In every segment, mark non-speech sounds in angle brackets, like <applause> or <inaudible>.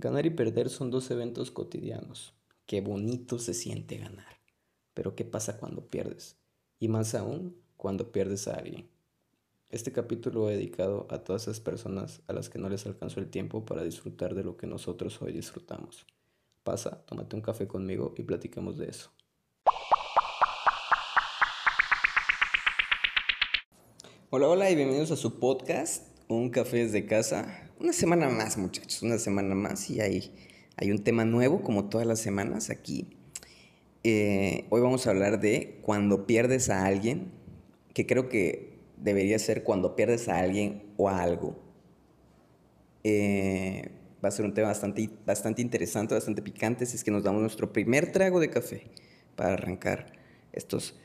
Ganar y perder son dos eventos cotidianos. Qué bonito se siente ganar. Pero ¿qué pasa cuando pierdes? Y más aún cuando pierdes a alguien. Este capítulo he dedicado a todas esas personas a las que no les alcanzó el tiempo para disfrutar de lo que nosotros hoy disfrutamos. Pasa, tómate un café conmigo y platiquemos de eso. Hola, hola y bienvenidos a su podcast, Un Café desde casa. Una semana más, muchachos, una semana más y hay, hay un tema nuevo como todas las semanas aquí. Eh, hoy vamos a hablar de cuando pierdes a alguien, que creo que debería ser cuando pierdes a alguien o a algo. Eh, va a ser un tema bastante, bastante interesante, bastante picante, si es que nos damos nuestro primer trago de café para arrancar estos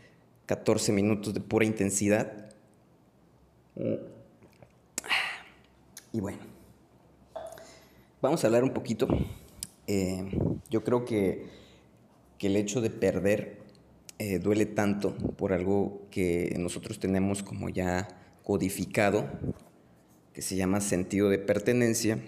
14 minutos de pura intensidad. Y bueno, Vamos a hablar un poquito. Eh, yo creo que, el hecho de perder eh, duele tanto por algo que nosotros tenemos como ya codificado, que se llama sentido de pertenencia,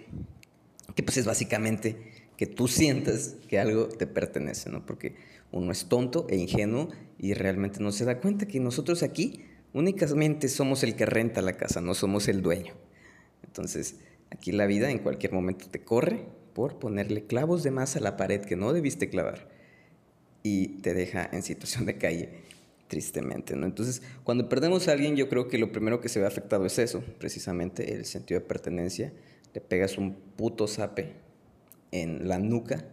que pues es básicamente que tú sientas que algo te pertenece, ¿no? Porque uno es tonto e ingenuo y realmente no se da cuenta que nosotros aquí únicamente somos el que renta la casa, no somos el dueño. Entonces, Aquí la vida en cualquier momento te corre por ponerle clavos de más a la pared que no debiste clavar y te deja en situación de calle, tristemente. ¿no? Entonces, cuando perdemos a alguien, yo creo que lo primero que se ve afectado es eso, precisamente el sentido de pertenencia. Te pegas un puto zape en la nuca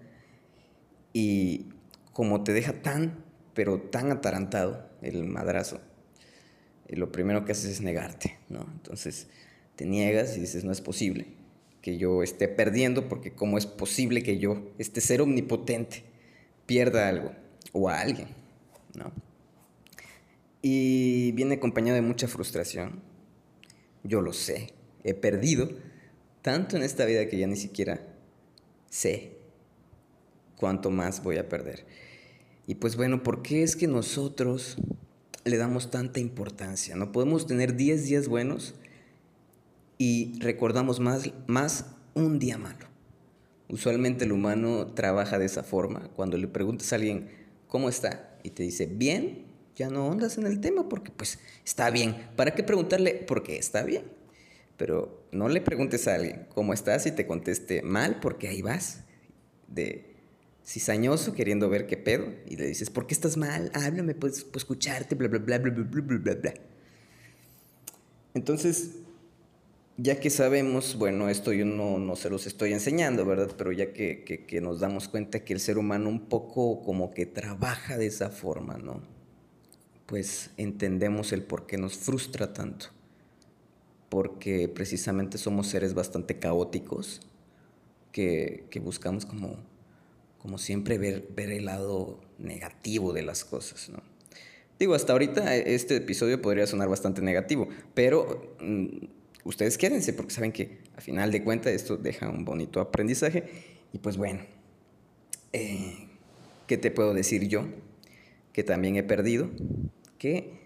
y como te deja tan, pero tan atarantado el madrazo, eh, lo primero que haces es negarte, ¿no? Entonces, te niegas y dices, no es posible que yo esté perdiendo, porque cómo es posible que yo, este ser omnipotente, pierda algo o a alguien, ¿no? Y viene acompañado de mucha frustración. Yo lo sé, he perdido tanto en esta vida que ya ni siquiera sé cuánto más voy a perder. Y pues bueno, ¿por qué es que nosotros le damos tanta importancia? No podemos tener 10 días buenos y recordamos más, más un día malo. Usualmente el humano trabaja de esa forma. Cuando le preguntas a alguien, ¿cómo está? Y te dice, bien, ya no ondas en el tema porque pues está bien. ¿Para qué preguntarle? Porque está bien. Pero no le preguntes a alguien, ¿cómo estás? Y te conteste mal porque ahí vas. De cizañoso queriendo ver qué pedo. Y le dices, ¿por qué estás mal? Háblame, pues, pues escucharte, bla, bla, bla, bla, bla, bla, bla, bla. Entonces, ya que sabemos, bueno, esto yo no, no se los estoy enseñando, ¿verdad? Pero ya que, que, nos damos cuenta que el ser humano un poco como que trabaja de esa forma, ¿no? Pues entendemos el por qué nos frustra tanto. Porque precisamente somos seres bastante caóticos, que, que buscamos como, como siempre ver, ver el lado negativo de las cosas, ¿no? Digo, hasta ahorita este episodio podría sonar bastante negativo, pero mm, ustedes quédense porque saben que a final de cuentas esto deja un bonito aprendizaje. Y pues bueno, eh, ¿qué te puedo decir yo? Que también he perdido, que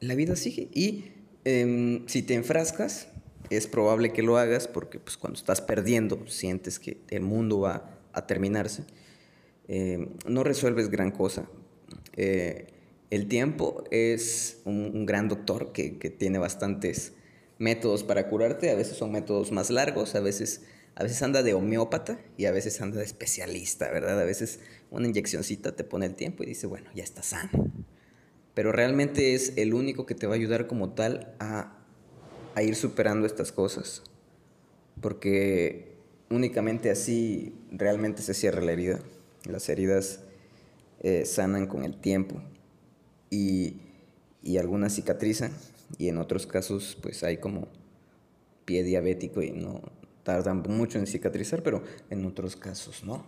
la vida sigue y em, si te enfrascas, es probable que lo hagas porque pues, cuando estás perdiendo sientes que el mundo va a terminarse. Em, no resuelves gran cosa. Eh, el tiempo es un, gran doctor que, que tiene bastantes métodos para curarte, a veces son métodos más largos, a veces, a veces anda de homeópata y a veces anda de especialista, ¿verdad? A veces una inyeccióncita te pone el tiempo y dice, bueno, ya está sano. Pero realmente es el único que te va a ayudar como tal a, ir superando estas cosas. Porque únicamente así realmente se cierra la herida. Las heridas eh, sanan con el tiempo y, y algunas cicatrizan y en otros casos pues hay como pie diabético y no tardan mucho en cicatrizar, pero en otros casos no.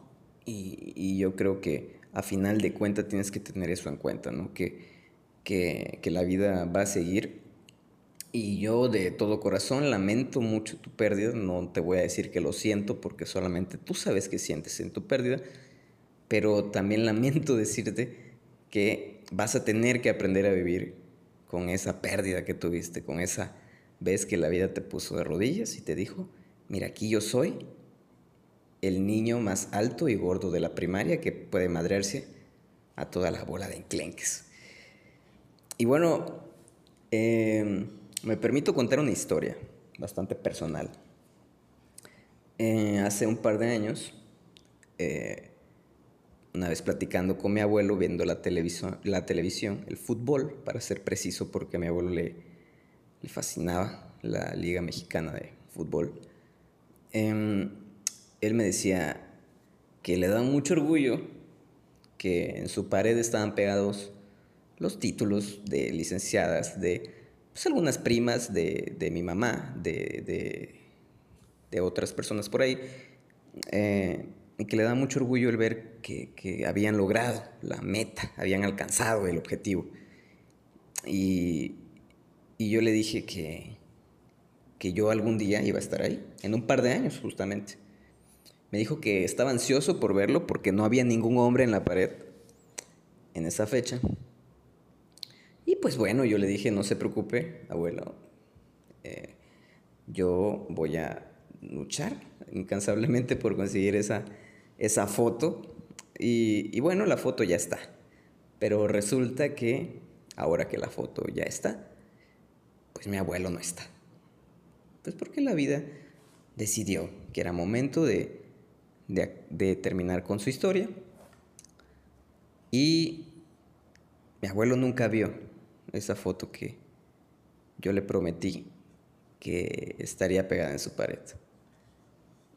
Y, yo creo que a final de cuentas tienes que tener eso en cuenta, ¿no? Que, que, que, la vida va a seguir. Y yo de todo corazón lamento mucho tu pérdida, no te voy a decir que lo siento porque solamente tú sabes que sientes en tu pérdida, pero también lamento <laughs> decirte que vas a tener que aprender a vivir con esa pérdida que tuviste, con esa vez que la vida te puso de rodillas y te dijo, mira, aquí yo soy, el niño más alto y gordo de la primaria que puede madrearse a toda la bola de enclenques. Y bueno, em, me permito contar una historia bastante personal. Eh, hace un par de años, eh, una vez platicando con mi abuelo, viendo la, televisión, la televisión, el fútbol, para ser preciso, porque a mi abuelo le, le fascinaba la Liga Mexicana de Fútbol, em, él me decía que le daba mucho orgullo que en su pared estaban pegados los títulos de licenciadas de pues, algunas primas de, de mi mamá, de, de, de, otras personas por ahí. Eh, y que le da mucho orgullo el ver que, habían logrado la meta, habían alcanzado el objetivo. Y, yo le dije que, que yo algún día iba a estar ahí, en un par de años justamente. Me dijo que estaba ansioso por verlo porque no había ningún hombre en la pared en esa fecha. Y pues bueno, yo le dije, no se preocupe, abuelo, eh, yo voy a luchar incansablemente por conseguir esa, esa foto. Y, bueno, la foto ya está. Pero resulta que ahora que la foto ya está, pues mi abuelo no está. Pues porque la vida decidió que era momento de, de, terminar con su historia. Y mi abuelo nunca vio esa foto que yo le prometí que estaría pegada en su pared.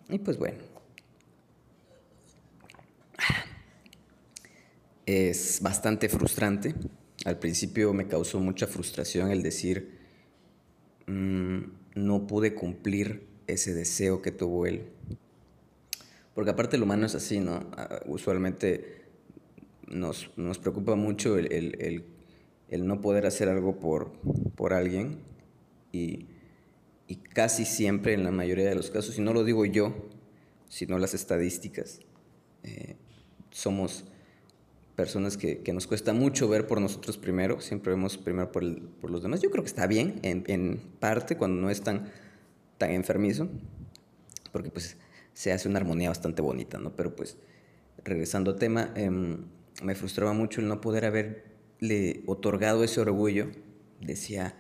Y pues bueno, es bastante frustrante. Al principio me causó mucha frustración el decir, mm, no pude cumplir ese deseo que tuvo él. Porque aparte el humano es así, ¿no? Ah, usualmente nos, preocupa mucho el, no poder hacer algo por, por alguien y, casi siempre en la mayoría de los casos, y no lo digo yo, sino las estadísticas, eh, somos personas que, nos cuesta mucho ver por nosotros primero, siempre vemos primero por, los demás. Yo creo que está bien, en, parte, cuando no es tan, tan enfermizo, porque pues se hace una armonía bastante bonita, ¿no? Pero pues, regresando al tema, em, me frustraba mucho el no poder haberle otorgado ese orgullo. Decía,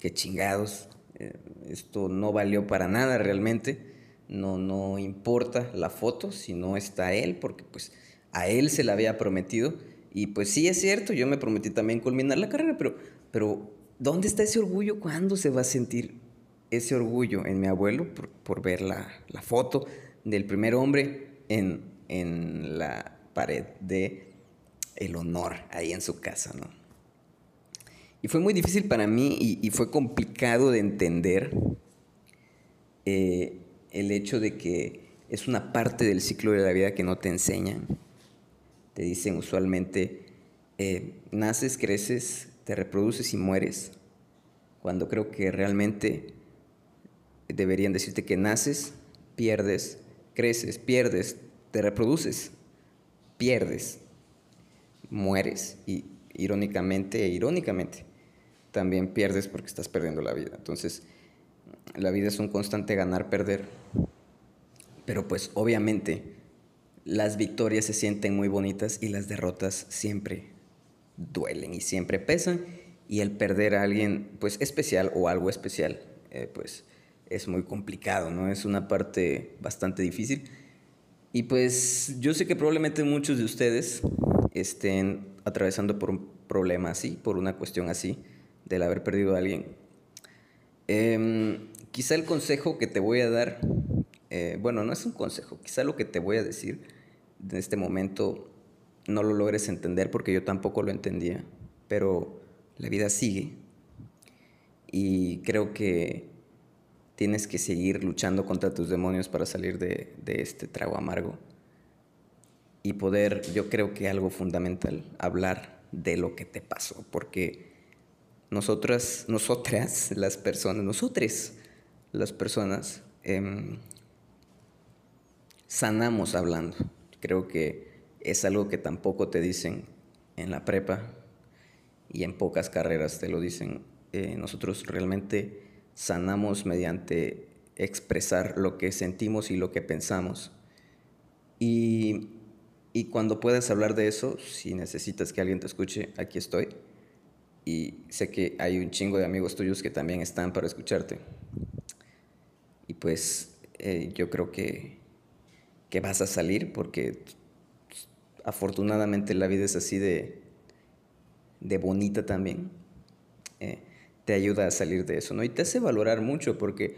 que chingados, eh, esto no valió para nada realmente, no, no importa la foto si no está él, porque pues a él se le había prometido. Y pues sí es cierto, yo me prometí también culminar la carrera, pero, pero ¿dónde está ese orgullo? ¿Cuándo se va a sentir ese orgullo en mi abuelo por, ver la, foto del primer hombre en, en la pared de el honor ahí en su casa, ¿no? Y fue muy difícil para mí y, fue complicado de entender eh, el hecho de que es una parte del ciclo de la vida que no te enseñan te dicen usualmente, eh, naces, creces, te reproduces y mueres, cuando creo que realmente deberían decirte que naces, pierdes, creces, pierdes, te reproduces, pierdes, mueres y irónicamente e irónicamente también pierdes porque estás perdiendo la vida. Entonces, la vida es un constante ganar-perder, pero pues obviamente las victorias se sienten muy bonitas y las derrotas siempre duelen y siempre pesan y el perder a alguien pues especial o algo especial eh, pues es muy complicado, ¿no? Es una parte bastante difícil. Y pues yo sé que probablemente muchos de ustedes estén atravesando por un problema así, por una cuestión así, del haber perdido a alguien. Em, quizá el consejo que te voy a dar eh, bueno, no es un consejo, quizá lo que te voy a decir en este momento no lo logres entender porque yo tampoco lo entendía, pero la vida sigue y creo que tienes que seguir luchando contra tus demonios para salir de, de este trago amargo y poder, yo creo que algo fundamental, hablar de lo que te pasó, porque nosotras, nosotras, las personas, nosotros, las personas, em, sanamos hablando. Creo que es algo que tampoco te dicen en la prepa y en pocas carreras te lo dicen. Eh, nosotros realmente sanamos mediante expresar lo que sentimos y lo que pensamos. Y, y cuando puedas hablar de eso, si necesitas que alguien te escuche, aquí estoy. Y sé que hay un chingo de amigos tuyos que también están para escucharte. Y pues eh, yo creo que, que vas a salir porque afortunadamente la vida es así de, de bonita también. Eh, te ayuda a salir de eso, ¿no? Y te hace valorar mucho porque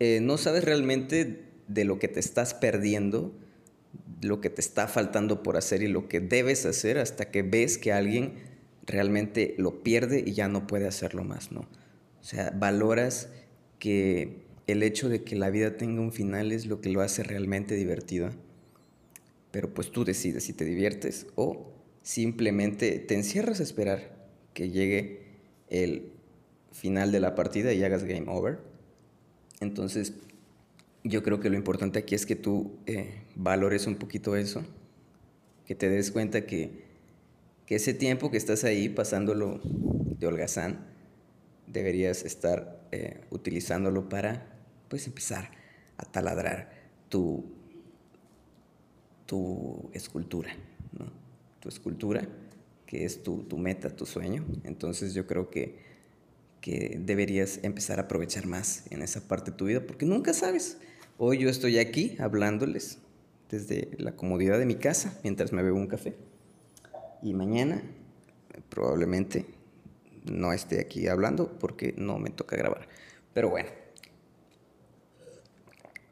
eh, no sabes realmente de lo que te estás perdiendo, lo que te está faltando por hacer y lo que debes hacer hasta que ves que alguien realmente lo pierde y ya no puede hacerlo más, ¿no? O sea, valoras que el hecho de que la vida tenga un final es lo que lo hace realmente divertida. Pero pues tú decides si te diviertes o simplemente te encierras a esperar que llegue el final de la partida y hagas game over. Entonces, yo creo que lo importante aquí es que tú eh, valores un poquito eso, que te des cuenta que, ese tiempo que estás ahí pasándolo de holgazán, deberías estar eh, utilizándolo para pues empezar a taladrar tu, tu escultura, ¿no? tu escultura, que es tu, tu meta, tu sueño. Entonces yo creo que que deberías empezar a aprovechar más en esa parte de tu vida, porque nunca sabes. Hoy yo estoy aquí hablándoles desde la comodidad de mi casa mientras me bebo un café. Y mañana probablemente no esté aquí hablando porque no me toca grabar. Pero bueno,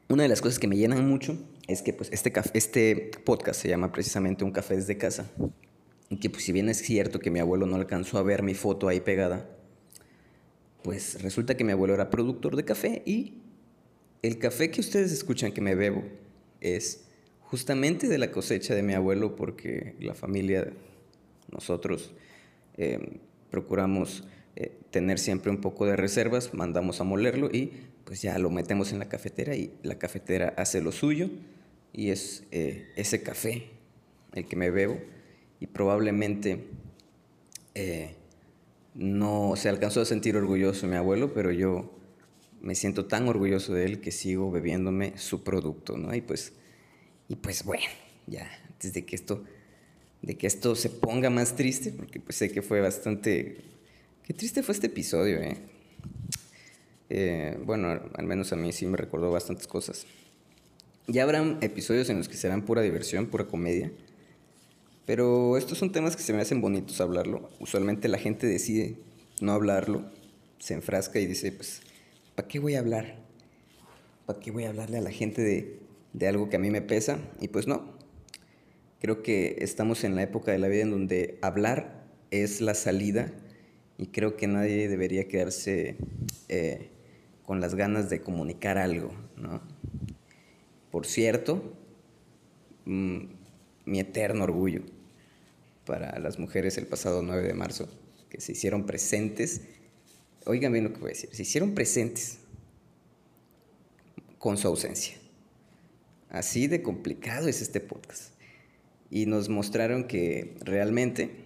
una de las cosas que me llenan mucho es que pues este, este podcast se llama precisamente Un café desde casa. Y que pues si bien es cierto que mi abuelo no alcanzó a ver mi foto ahí pegada, pues resulta que mi abuelo era productor de café y el café que ustedes escuchan que me bebo es justamente de la cosecha de mi abuelo porque la familia, nosotros eh, procuramos eh, tener siempre un poco de reservas, mandamos a molerlo y pues ya lo metemos en la cafetera y la cafetera hace lo suyo y es eh, ese café el que me bebo y probablemente no se alcanzó a sentir orgulloso mi abuelo, pero yo me siento tan orgulloso de él que sigo bebiéndome su producto, ¿no? Y pues, y pues bueno, ya, antes de que esto, de que esto se ponga más triste, porque pues sé que fue bastante, qué triste fue este episodio, ¿eh? eh bueno, al menos a mí sí me recordó bastantes cosas. Ya habrán episodios en los que serán pura diversión, pura comedia. Pero estos son temas que se me hacen bonitos hablarlo. Usualmente la gente decide no hablarlo, se enfrasca y dice, pues, ¿para qué voy a hablar? ¿Para qué voy a hablarle a la gente de, de algo que a mí me pesa? Y pues no. Creo que estamos en la época de la vida en donde hablar es la salida y creo que nadie debería quedarse eh, con las ganas de comunicar algo, ¿no? Por cierto, mm, mi eterno orgullo para las mujeres el pasado 9 de marzo, que se hicieron presentes. Oigan bien lo que voy a decir, se hicieron presentes con su ausencia. Así de complicado es este podcast. Y nos mostraron que realmente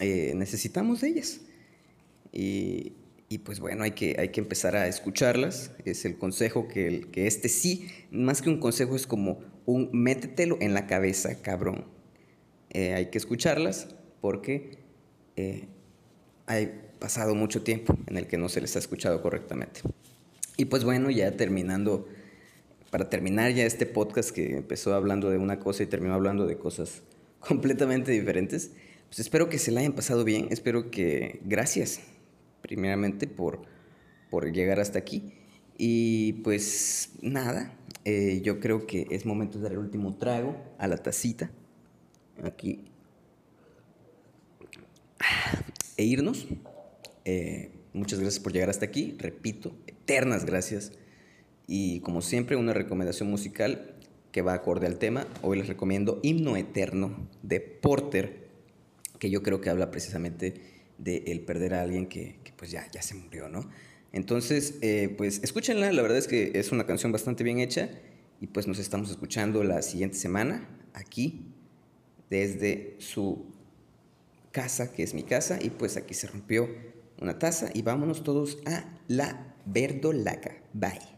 eh, necesitamos de ellas. Y, y, pues bueno, hay que, hay que empezar a escucharlas. Es el consejo que, el, que este sí, más que un consejo, es como un métetelo en la cabeza, cabrón eh, hay que escucharlas porque eh, hay pasado mucho tiempo en el que no se les ha escuchado correctamente. Y pues bueno, ya terminando, para terminar ya este podcast que empezó hablando de una cosa y terminó hablando de cosas <laughs> completamente diferentes, pues espero que se la hayan pasado bien, espero que gracias primeramente por, por llegar hasta aquí. Y pues nada, eh, yo creo que es momento de dar el último trago a la tacita aquí e irnos. Eh, muchas gracias por llegar hasta aquí. Repito, eternas gracias. Y como siempre, una recomendación musical que va acorde al tema. Hoy les recomiendo Himno Eterno de Porter, que yo creo que habla precisamente de el perder a alguien que, pues ya, ya se murió, ¿no? Entonces, eh, pues escúchenla, la verdad es que es una canción bastante bien hecha y pues nos estamos escuchando la siguiente semana aquí desde su casa, que es mi casa, y pues aquí se rompió una taza y vámonos todos a la verdolaca. Bye.